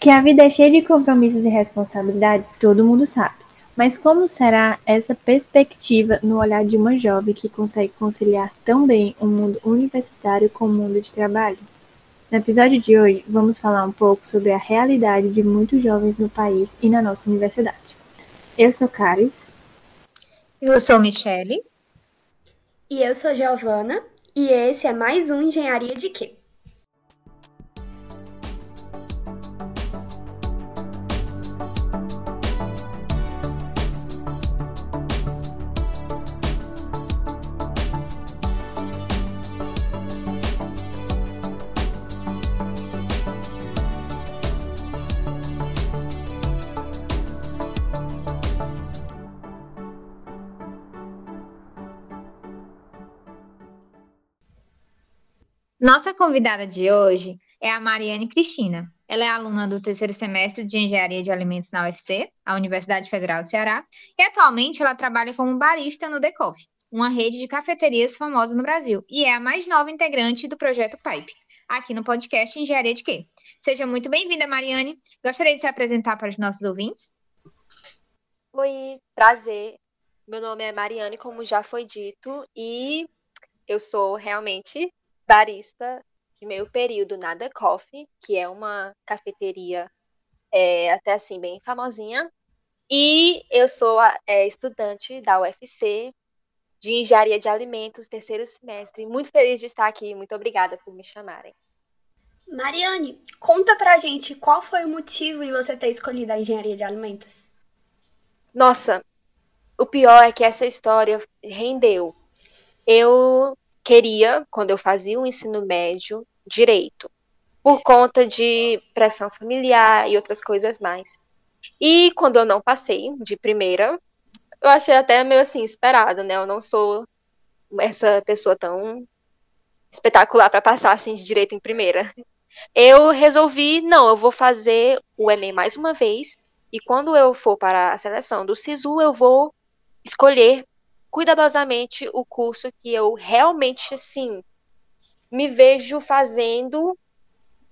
Que a vida é cheia de compromissos e responsabilidades, todo mundo sabe. Mas como será essa perspectiva no olhar de uma jovem que consegue conciliar tão bem o mundo universitário com o mundo de trabalho? No episódio de hoje, vamos falar um pouco sobre a realidade de muitos jovens no país e na nossa universidade. Eu sou Caris. Eu sou Michele. E eu sou Giovana. E esse é mais um Engenharia de Quê? Nossa convidada de hoje é a Mariane Cristina. Ela é aluna do terceiro semestre de Engenharia de Alimentos na UFC, a Universidade Federal do Ceará, e atualmente ela trabalha como barista no Decoff, uma rede de cafeterias famosa no Brasil, e é a mais nova integrante do projeto Pipe, aqui no podcast Engenharia de Quê? Seja muito bem-vinda, Mariane. Gostaria de se apresentar para os nossos ouvintes? Oi, prazer. Meu nome é Mariane, como já foi dito, e eu sou realmente barista de meio período na The Coffee, que é uma cafeteria é, até assim bem famosinha. E eu sou é, estudante da UFC de Engenharia de Alimentos, terceiro semestre. Muito feliz de estar aqui. Muito obrigada por me chamarem. Mariane, conta pra gente qual foi o motivo de você ter escolhido a Engenharia de Alimentos. Nossa, o pior é que essa história rendeu. Eu queria, quando eu fazia o ensino médio, direito, por conta de pressão familiar e outras coisas mais. E quando eu não passei de primeira, eu achei até meio assim esperado, né? Eu não sou essa pessoa tão espetacular para passar assim de direito em primeira. Eu resolvi, não, eu vou fazer o ENEM mais uma vez e quando eu for para a seleção do SISU, eu vou escolher cuidadosamente o curso que eu realmente, assim, me vejo fazendo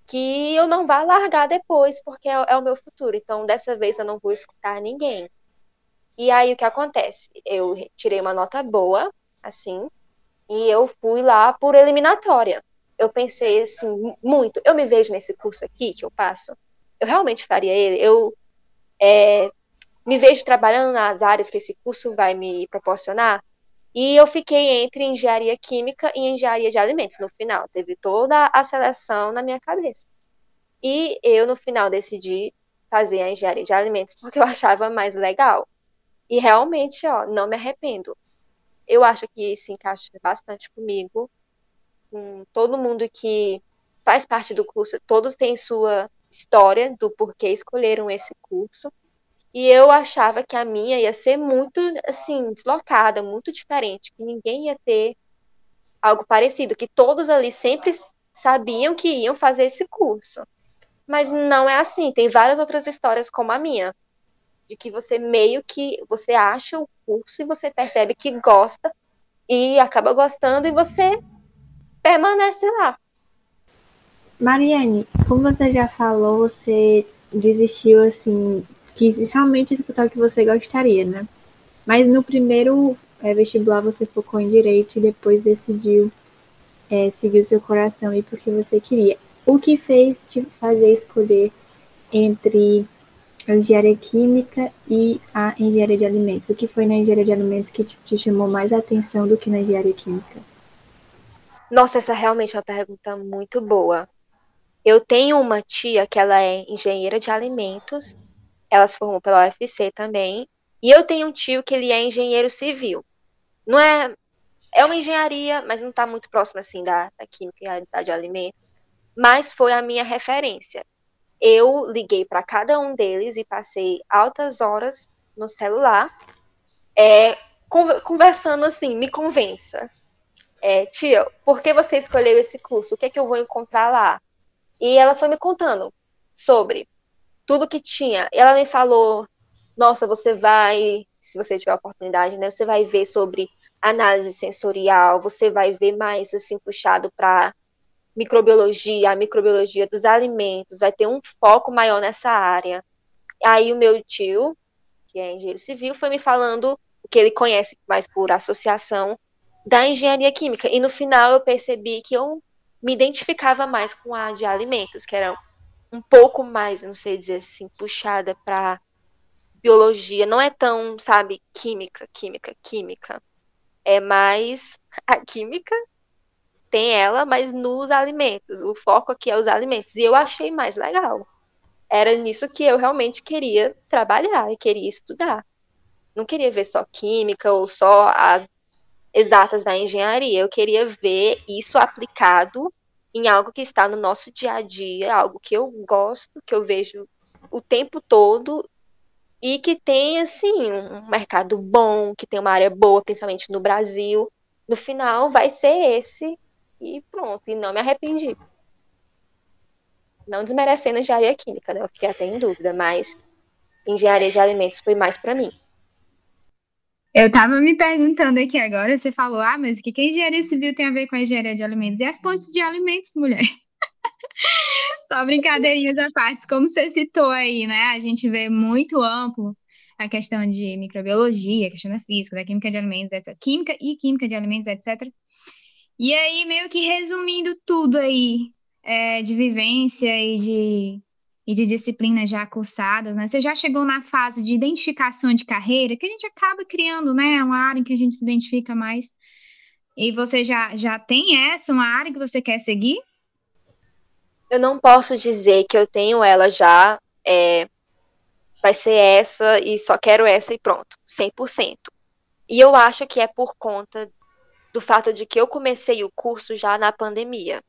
que eu não vá largar depois, porque é, é, o meu futuro. Então, dessa vez eu não vou escutar ninguém. E aí o que acontece? Eu tirei uma nota boa, assim, e eu fui lá por eliminatória. Eu pensei assim, muito, eu me vejo nesse curso aqui que eu passo. Eu realmente faria ele. Eu é, me vejo trabalhando nas áreas que esse curso vai me proporcionar. E eu fiquei entre engenharia química e engenharia de alimentos no final. Teve toda a seleção na minha cabeça. E eu, no final, decidi fazer a engenharia de alimentos porque eu achava mais legal. E realmente, ó, não me arrependo. Eu acho que se encaixa bastante comigo, com todo mundo que faz parte do curso, todos têm sua história do porquê escolheram esse curso. E eu achava que a minha ia ser muito, assim, deslocada, muito diferente, que ninguém ia ter algo parecido, que todos ali sempre sabiam que iam fazer esse curso. Mas não é assim, tem várias outras histórias como a minha, de que você meio que você acha o curso e você percebe que gosta e acaba gostando e você permanece lá. Mariane, como você já falou, você desistiu assim quis realmente escutar o que você gostaria, né? Mas no primeiro é, vestibular você focou em direito e depois decidiu é, seguir o seu coração e porque você queria. O que fez te fazer escolher entre a engenharia química e a engenharia de alimentos? O que foi na engenharia de alimentos que te, te chamou mais atenção do que na engenharia química? Nossa, essa é realmente uma pergunta muito boa. Eu tenho uma tia que ela é engenheira de alimentos ela se formou pela UFC também. E eu tenho um tio que ele é engenheiro civil. Não é. É uma engenharia, mas não está muito próximo assim da, da química e da de alimentos. Mas foi a minha referência. Eu liguei para cada um deles e passei altas horas no celular, é, conversando assim, me convença. É, tia, por que você escolheu esse curso? O que é que eu vou encontrar lá? E ela foi me contando sobre tudo que tinha. Ela me falou: nossa, você vai, se você tiver a oportunidade, né, você vai ver sobre análise sensorial, você vai ver mais assim puxado para microbiologia, a microbiologia dos alimentos, vai ter um foco maior nessa área. Aí o meu tio, que é engenheiro civil, foi me falando o que ele conhece mais por associação da engenharia química. E no final eu percebi que eu me identificava mais com a de alimentos, que era um pouco mais, não sei dizer assim, puxada para biologia. Não é tão, sabe, química, química, química. É mais a química tem ela, mas nos alimentos. O foco aqui é os alimentos. E eu achei mais legal. Era nisso que eu realmente queria trabalhar e queria estudar. Não queria ver só química ou só as exatas da engenharia. Eu queria ver isso aplicado em algo que está no nosso dia a dia, algo que eu gosto, que eu vejo o tempo todo e que tem assim um mercado bom, que tem uma área boa, principalmente no Brasil. No final vai ser esse e pronto, e não me arrependi. Não desmerecendo engenharia química, né? Eu fiquei até em dúvida, mas engenharia de alimentos foi mais para mim. Eu tava me perguntando aqui agora, você falou, ah, mas o que, que a engenharia civil tem a ver com a engenharia de alimentos? E as pontes de alimentos, mulher? Só brincadeirinhas à parte, como você citou aí, né? A gente vê muito amplo a questão de microbiologia, a questão da física, da química de alimentos, etc. Química e química de alimentos, etc. E aí, meio que resumindo tudo aí, é, de vivência e de, e de disciplinas já cursadas, né? Você já chegou na fase de identificação de carreira, que a gente acaba criando, né? Uma área em que a gente se identifica mais. E você já, já tem essa, uma área que você quer seguir? Eu não posso dizer que eu tenho ela já, é, vai ser essa e só quero essa e pronto, 100%. E eu acho que é por conta do fato de que eu comecei o curso já na pandemia.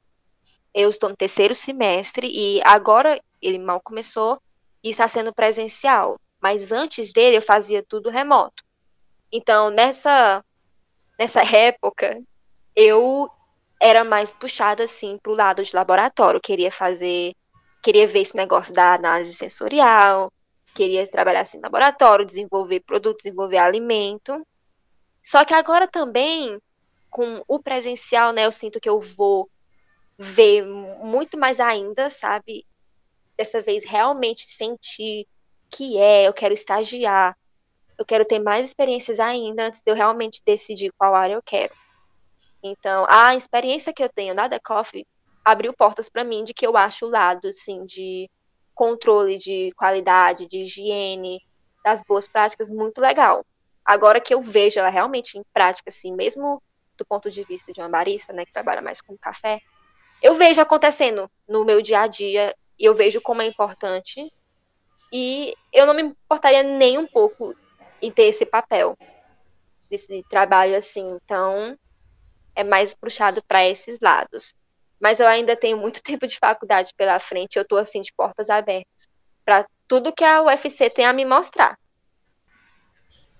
Eu estou no terceiro semestre e agora ele mal começou e está sendo presencial. Mas antes dele eu fazia tudo remoto. Então, nessa, nessa época, eu era mais puxada assim para o lado de laboratório. Queria fazer, queria ver esse negócio da análise sensorial, queria trabalhar assim, em laboratório, desenvolver produto, desenvolver alimento. Só que agora também com o presencial, né, eu sinto que eu vou ver muito mais ainda, sabe? Dessa vez realmente sentir que é, eu quero estagiar, eu quero ter mais experiências ainda antes de eu realmente decidir qual área eu quero. Então, a experiência que eu tenho na The Coffee abriu portas para mim de que eu acho o lado, assim, de controle de qualidade, de higiene, das boas práticas muito legal. Agora que eu vejo ela realmente em prática, assim, mesmo do ponto de vista de uma barista, né, que trabalha mais com café, eu vejo acontecendo no meu dia a dia eu vejo como é importante e eu não me importaria nem um pouco em ter esse papel desse trabalho assim, então é mais puxado para esses lados. Mas eu ainda tenho muito tempo de faculdade pela frente, eu estou assim de portas abertas para tudo que a UFC tem a me mostrar.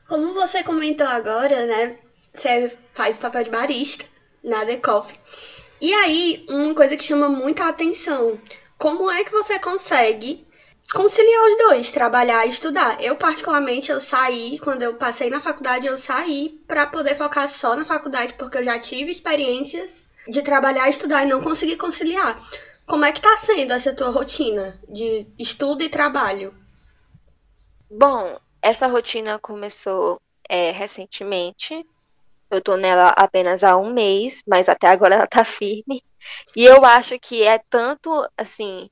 Como você comentou agora, né, você faz papel de barista na The Coffee. E aí, uma coisa que chama muita atenção, como é que você consegue conciliar os dois, trabalhar e estudar? Eu particularmente eu saí, quando eu passei na faculdade, eu saí para poder focar só na faculdade, porque eu já tive experiências de trabalhar, estudar e não consegui conciliar. Como é que tá sendo essa tua rotina de estudo e trabalho? Bom, essa rotina começou é, recentemente, eu tô nela apenas há um mês, mas até agora ela tá firme. E eu acho que é tanto, assim,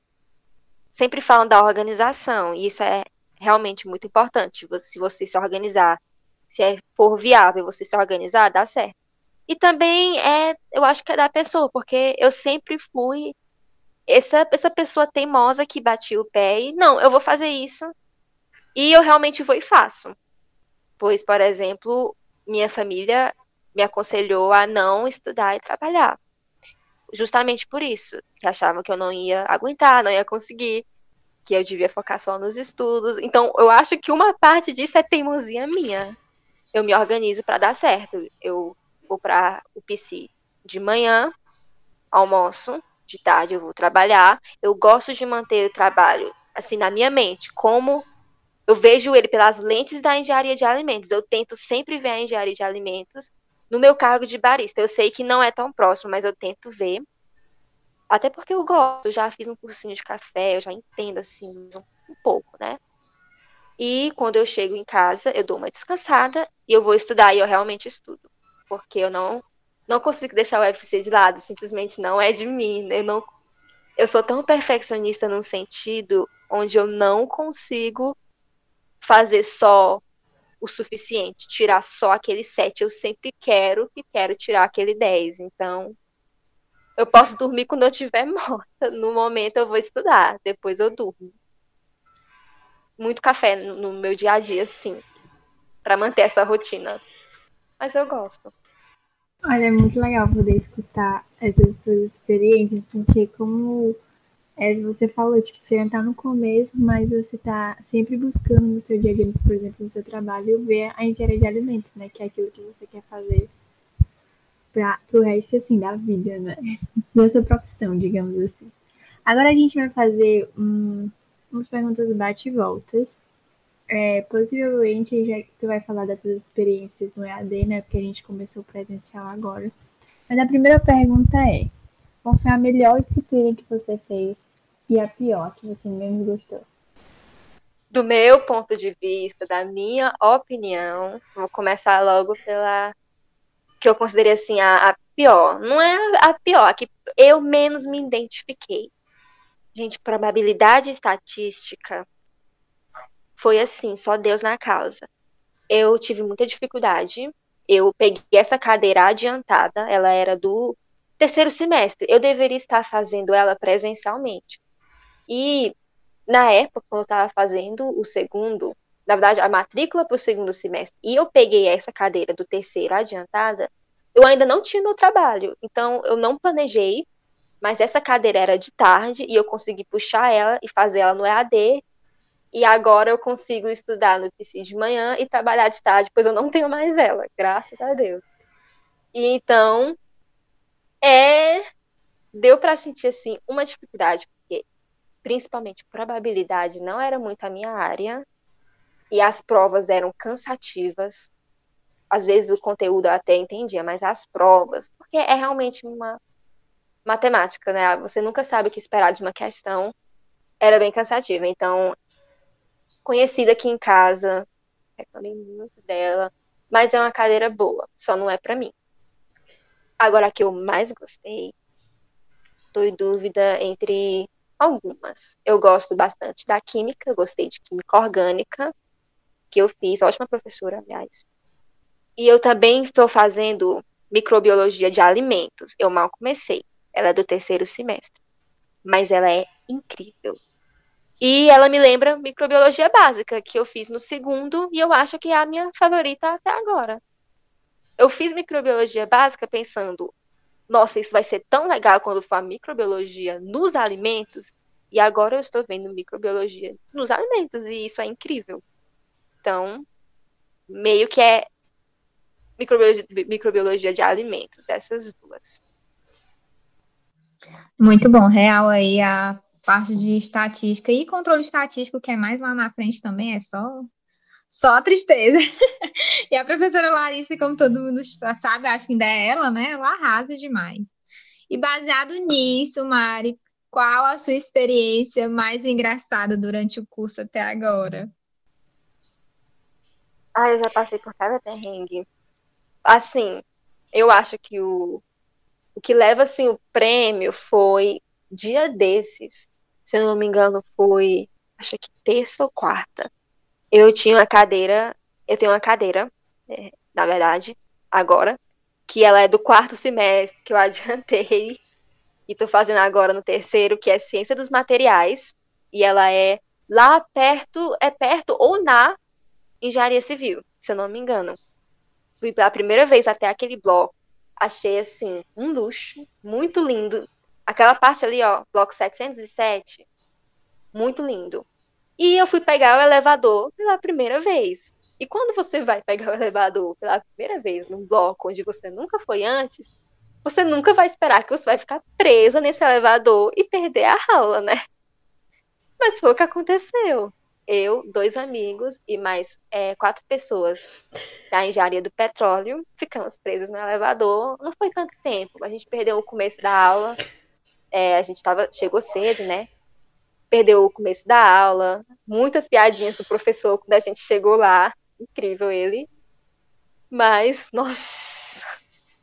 sempre falam da organização, e isso é realmente muito importante. Se você se organizar, se é, for viável você se organizar, dá certo. E também é, eu acho que é da pessoa, porque eu sempre fui essa, essa pessoa teimosa que batia o pé e, não, eu vou fazer isso. E eu realmente vou e faço. Pois, por exemplo, minha família me aconselhou a não estudar e trabalhar. Justamente por isso, que achavam que eu não ia aguentar, não ia conseguir, que eu devia focar só nos estudos. Então, eu acho que uma parte disso é teimosia minha. Eu me organizo para dar certo. Eu vou para o PC de manhã, almoço, de tarde eu vou trabalhar. Eu gosto de manter o trabalho assim na minha mente, como eu vejo ele pelas lentes da engenharia de alimentos. Eu tento sempre ver a engenharia de alimentos no meu cargo de barista. Eu sei que não é tão próximo, mas eu tento ver. Até porque eu gosto, já fiz um cursinho de café, eu já entendo assim um, um pouco, né? E quando eu chego em casa, eu dou uma descansada e eu vou estudar e eu realmente estudo. Porque eu não não consigo deixar o UFC de lado, simplesmente não é de mim. Eu não eu sou tão perfeccionista num sentido onde eu não consigo fazer só o suficiente, tirar só aquele 7. Eu sempre quero e quero tirar aquele 10. Então, eu posso dormir quando eu estiver morta. No momento eu vou estudar, depois eu durmo. Muito café no meu dia a dia, sim, para manter essa rotina. Mas eu gosto. Olha, é muito legal poder escutar essas suas experiências, porque como é, você falou, tipo, você ainda tá no começo, mas você tá sempre buscando no seu dia a dia, por exemplo, no seu trabalho, ver a engenharia de alimentos, né? Que é aquilo que você quer fazer para pro resto, assim, da vida, né? Da sua profissão, digamos assim. Agora a gente vai fazer um, umas perguntas bate e voltas. É, possivelmente, já tu vai falar das tuas experiências no EAD, né? Porque a gente começou presencial agora. Mas a primeira pergunta é: qual foi a melhor disciplina que você fez e a pior que você menos gostou? Do meu ponto de vista, da minha opinião, vou começar logo pela que eu considerei assim a, a pior. Não é a pior, a que eu menos me identifiquei. Gente, probabilidade estatística foi assim, só Deus na causa. Eu tive muita dificuldade. Eu peguei essa cadeira adiantada, ela era do terceiro semestre. Eu deveria estar fazendo ela presencialmente. E na época, quando eu estava fazendo o segundo, na verdade, a matrícula para o segundo semestre, e eu peguei essa cadeira do terceiro adiantada, eu ainda não tinha meu trabalho. Então, eu não planejei, mas essa cadeira era de tarde e eu consegui puxar ela e fazer ela no EAD. E agora eu consigo estudar no PC de manhã e trabalhar de tarde, pois eu não tenho mais ela, graças a Deus. E então, deu para sentir assim uma dificuldade, porque principalmente probabilidade não era muito a minha área e as provas eram cansativas. Às vezes o conteúdo eu até entendia, mas as provas, porque é realmente uma matemática, né? Você nunca sabe o que esperar de uma questão. Era bem cansativa. Então, conhecida aqui em casa, reclamei muito dela, mas é uma cadeira boa, só não é para mim. Agora, a que eu mais gostei, estou em dúvida entre algumas. Eu gosto bastante da química, gostei de química orgânica, que eu fiz, ótima professora, aliás. E eu também estou fazendo microbiologia de alimentos. Eu mal comecei. Ela é do terceiro semestre. Mas ela é incrível. E ela me lembra microbiologia básica, que eu fiz no segundo, e eu acho que é a minha favorita até agora eu fiz microbiologia básica pensando, nossa, isso vai ser tão legal quando for a microbiologia nos alimentos, e agora eu estou vendo microbiologia nos alimentos, e isso é incrível. Então, meio que é microbiologia, microbiologia de alimentos, essas duas. Muito bom, real aí a parte de estatística e controle estatístico, que é mais lá na frente também, é só só tristeza. e a professora Larissa, como todo mundo sabe, acho que ainda é ela, né? Ela arrasa demais. E baseado nisso, Mari, qual a sua experiência mais engraçada durante o curso até agora? Ah, eu já passei por cada perrengue. Assim, eu acho que o, o que leva assim o prêmio foi dia desses. Se eu não me engano, foi acho que terça ou quarta eu tinha uma cadeira, eu tenho uma cadeira, é, na verdade, agora, que ela é do quarto semestre, que eu adiantei, e estou fazendo agora no terceiro, que é Ciência dos Materiais, e ela é lá perto, é perto ou na Engenharia Civil, se eu não me engano. Fui pela primeira vez até aquele bloco, achei, assim, um luxo, muito lindo. Aquela parte ali, ó, bloco 707, muito lindo. E eu fui pegar o elevador pela primeira vez. E quando você vai pegar o elevador pela primeira vez num bloco onde você nunca foi antes, você nunca vai esperar que você vai ficar presa nesse elevador e perder a aula, né? Mas foi o que aconteceu. Eu, dois amigos e mais é, quatro pessoas da engenharia do petróleo ficamos presas no elevador. Não foi tanto tempo, a gente perdeu o começo da aula. é, a gente tava, chegou cedo, né? Perdeu o começo da aula, muitas piadinhas do professor quando a gente chegou lá. Incrível ele. Mas, nossa,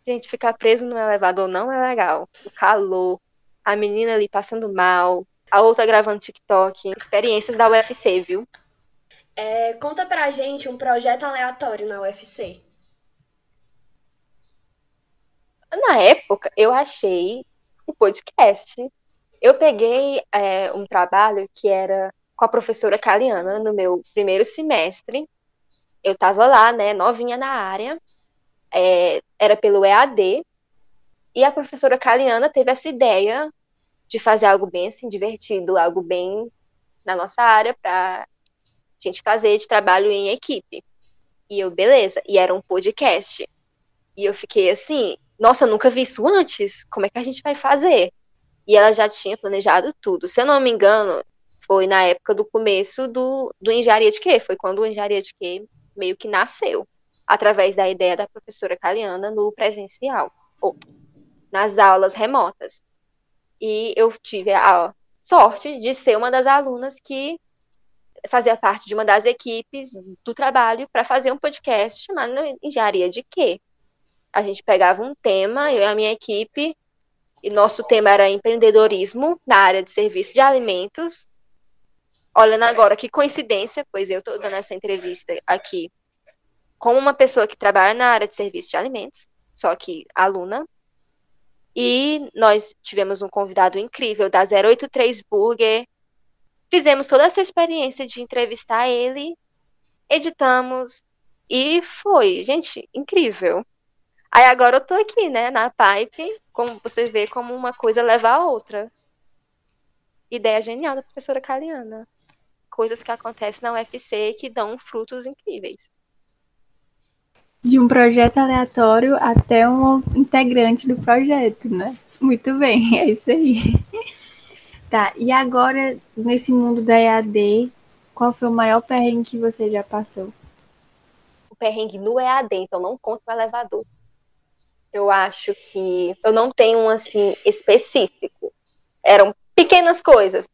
gente, ficar preso no elevador não é legal. O calor, a menina ali passando mal, a outra gravando TikTok. Experiências da UFC, viu? É, conta pra gente um projeto aleatório na UFC. Na época, eu achei o podcast. Eu peguei é, um trabalho que era com a professora Caliana no meu primeiro semestre. Eu estava lá, né, novinha na área, é, era pelo EAD, e a professora Caliana teve essa ideia de fazer algo bem assim, divertido, algo bem na nossa área para gente fazer de trabalho em equipe. E eu, beleza, e era um podcast. E eu fiquei assim, nossa, nunca vi isso antes, como é que a gente vai fazer? E ela já tinha planejado tudo. Se eu não me engano, foi na época do começo do, do Engenharia de Quê? Foi quando o Engenharia de Quê meio que nasceu, através da ideia da professora Caliana no presencial, ou nas aulas remotas. E eu tive a sorte de ser uma das alunas que fazia parte de uma das equipes do trabalho para fazer um podcast chamado Engenharia de Quê? A gente pegava um tema, eu e a minha equipe, e nosso tema era empreendedorismo na área de serviço de alimentos. Olhando agora, que coincidência, pois eu estou dando essa entrevista aqui como uma pessoa que trabalha na área de serviço de alimentos, só que aluna. E nós tivemos um convidado incrível da 083 Burger, Fizemos toda essa experiência de entrevistar ele, editamos e foi, gente, incrível. Aí agora eu tô aqui, né, na Pipe, como você vê como uma coisa leva a outra. Ideia genial da professora Caliana. Coisas que acontecem na UFC que dão frutos incríveis. De um projeto aleatório até um integrante do projeto, né? Muito bem, é isso aí. Tá, e agora, nesse mundo da EAD, qual foi o maior perrengue que você já passou? O perrengue no EAD, então não conta o elevador. Eu acho que eu não tenho um assim específico. Eram pequenas coisas.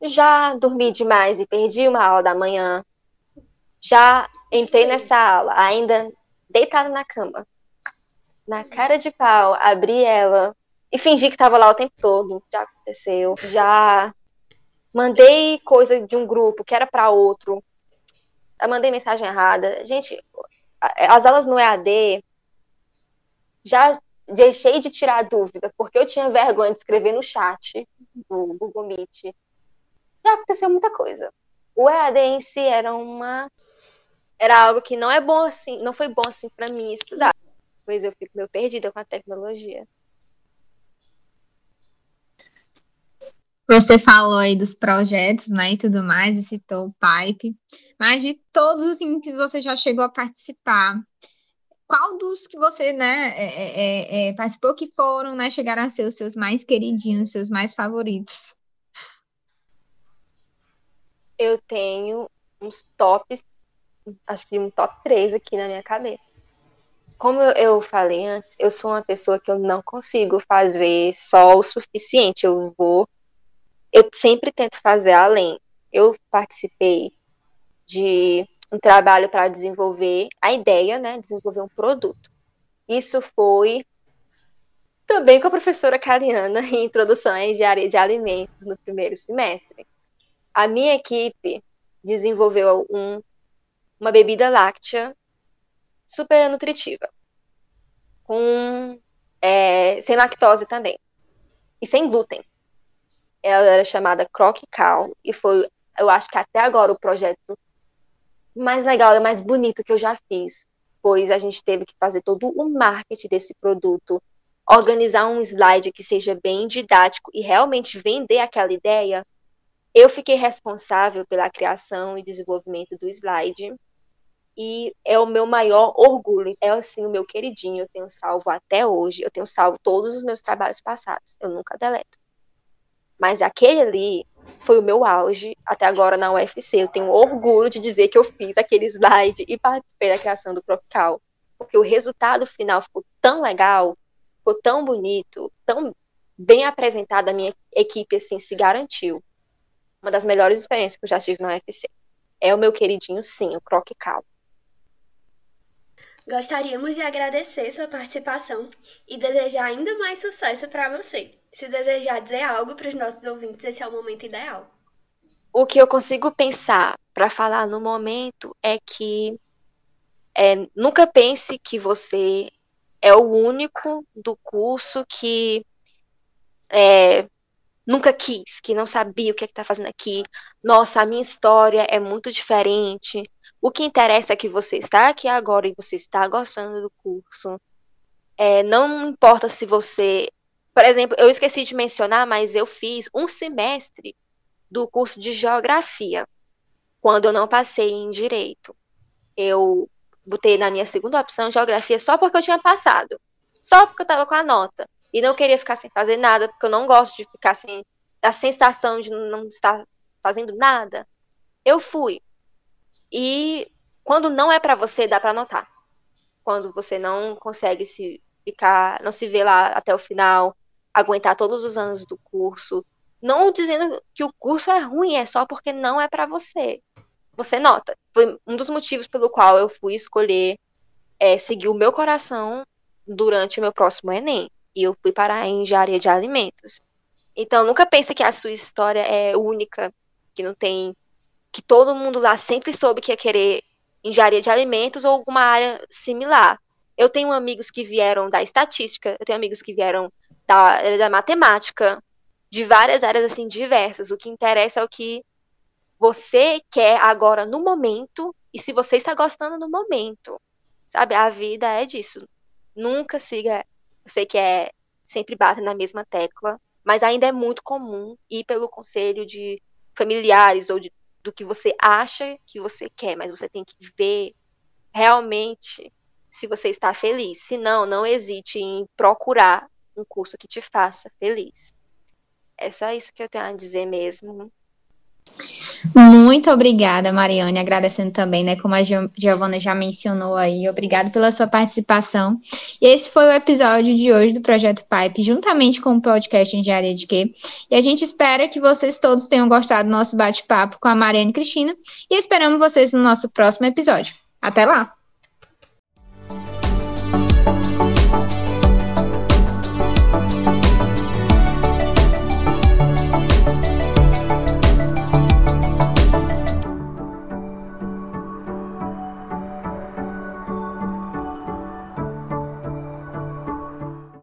Já dormi demais e perdi uma aula da manhã. Já entrei nessa aula, ainda deitada na cama. Na cara de pau, abri ela, e fingi que estava lá o tempo todo. Já aconteceu. Já mandei coisa de um grupo que era para outro. Já mandei mensagem errada. Gente, as aulas no EAD já deixei de tirar dúvida, porque eu tinha vergonha de escrever no chat do Google Meet. Já aconteceu muita coisa. O EAD em si era uma era algo que não é bom assim, não foi bom assim para mim estudar. Pois eu fico meio perdida com a tecnologia. Você falou aí dos projetos, né, e tudo mais, e citou o Pipe, mas de todos, assim, que você já chegou a participar, qual dos que você, né, é, é, é, é, participou que foram, né, chegaram a ser os seus mais queridinhos, seus mais favoritos? Eu tenho uns tops, acho que um top 3 aqui na minha cabeça. Como eu, eu falei antes, eu sou uma pessoa que eu não consigo fazer só o suficiente, eu vou eu sempre tento fazer além. Eu participei de um trabalho para desenvolver a ideia, né, desenvolver um produto. Isso foi também com a professora Cariana em Introdução à Engenharia de Alimentos no primeiro semestre. A minha equipe desenvolveu um, uma bebida láctea super nutritiva, com é, sem lactose também e sem glúten ela era chamada Croc Cal e foi, eu acho que até agora o projeto mais legal e mais bonito que eu já fiz, pois a gente teve que fazer todo o marketing desse produto, organizar um slide que seja bem didático e realmente vender aquela ideia. Eu fiquei responsável pela criação e desenvolvimento do slide e é o meu maior orgulho, é assim o meu queridinho, eu tenho salvo até hoje, eu tenho salvo todos os meus trabalhos passados, eu nunca deleto. Mas aquele ali foi o meu auge até agora na UFC. Eu tenho orgulho de dizer que eu fiz aquele slide e participei da criação do Tropical. Porque o resultado final ficou tão legal, ficou tão bonito, tão bem apresentada, a minha equipe assim se garantiu. Uma das melhores experiências que eu já tive na UFC. É o meu queridinho, sim, o Croque Cal. Gostaríamos de agradecer sua participação e desejar ainda mais sucesso para você. Se desejar dizer algo para os nossos ouvintes, esse é o momento ideal. O que eu consigo pensar para falar no momento é que é, nunca pense que você é o único do curso que é, nunca quis, que não sabia o que é está fazendo aqui. Nossa, a minha história é muito diferente. O que interessa é que você está aqui agora e você está gostando do curso. É, não importa se você. Por exemplo, eu esqueci de mencionar, mas eu fiz um semestre do curso de geografia, quando eu não passei em direito. Eu botei na minha segunda opção geografia só porque eu tinha passado. Só porque eu estava com a nota. E não queria ficar sem fazer nada, porque eu não gosto de ficar sem a sensação de não estar fazendo nada. Eu fui. E quando não é para você, dá para notar. Quando você não consegue se ficar, não se vê lá até o final, aguentar todos os anos do curso, não dizendo que o curso é ruim, é só porque não é para você. Você nota. Foi um dos motivos pelo qual eu fui escolher é, seguir o meu coração durante o meu próximo Enem. E eu fui parar em engenharia de alimentos. Então, nunca pense que a sua história é única, que não tem. Que todo mundo lá sempre soube que ia querer engenharia de alimentos ou alguma área similar. Eu tenho amigos que vieram da estatística, eu tenho amigos que vieram da, da matemática, de várias áreas assim diversas. O que interessa é o que você quer agora no momento e se você está gostando no momento. Sabe, a vida é disso. Nunca siga, eu sei que é sempre bate na mesma tecla, mas ainda é muito comum ir pelo conselho de familiares ou de, do que você acha que você quer, mas você tem que ver realmente se você está feliz. Se não, não hesite em procurar um curso que te faça feliz. É só isso que eu tenho a dizer mesmo. Muito obrigada, Mariane, agradecendo também, né, como a Giovana já mencionou aí, obrigado pela sua participação. E esse foi o episódio de hoje do Projeto Pipe, juntamente com o podcast Engenharia de Quê. E a gente espera que vocês todos tenham gostado do nosso bate-papo com a Mariane Cristina e esperamos vocês no nosso próximo episódio. Até lá!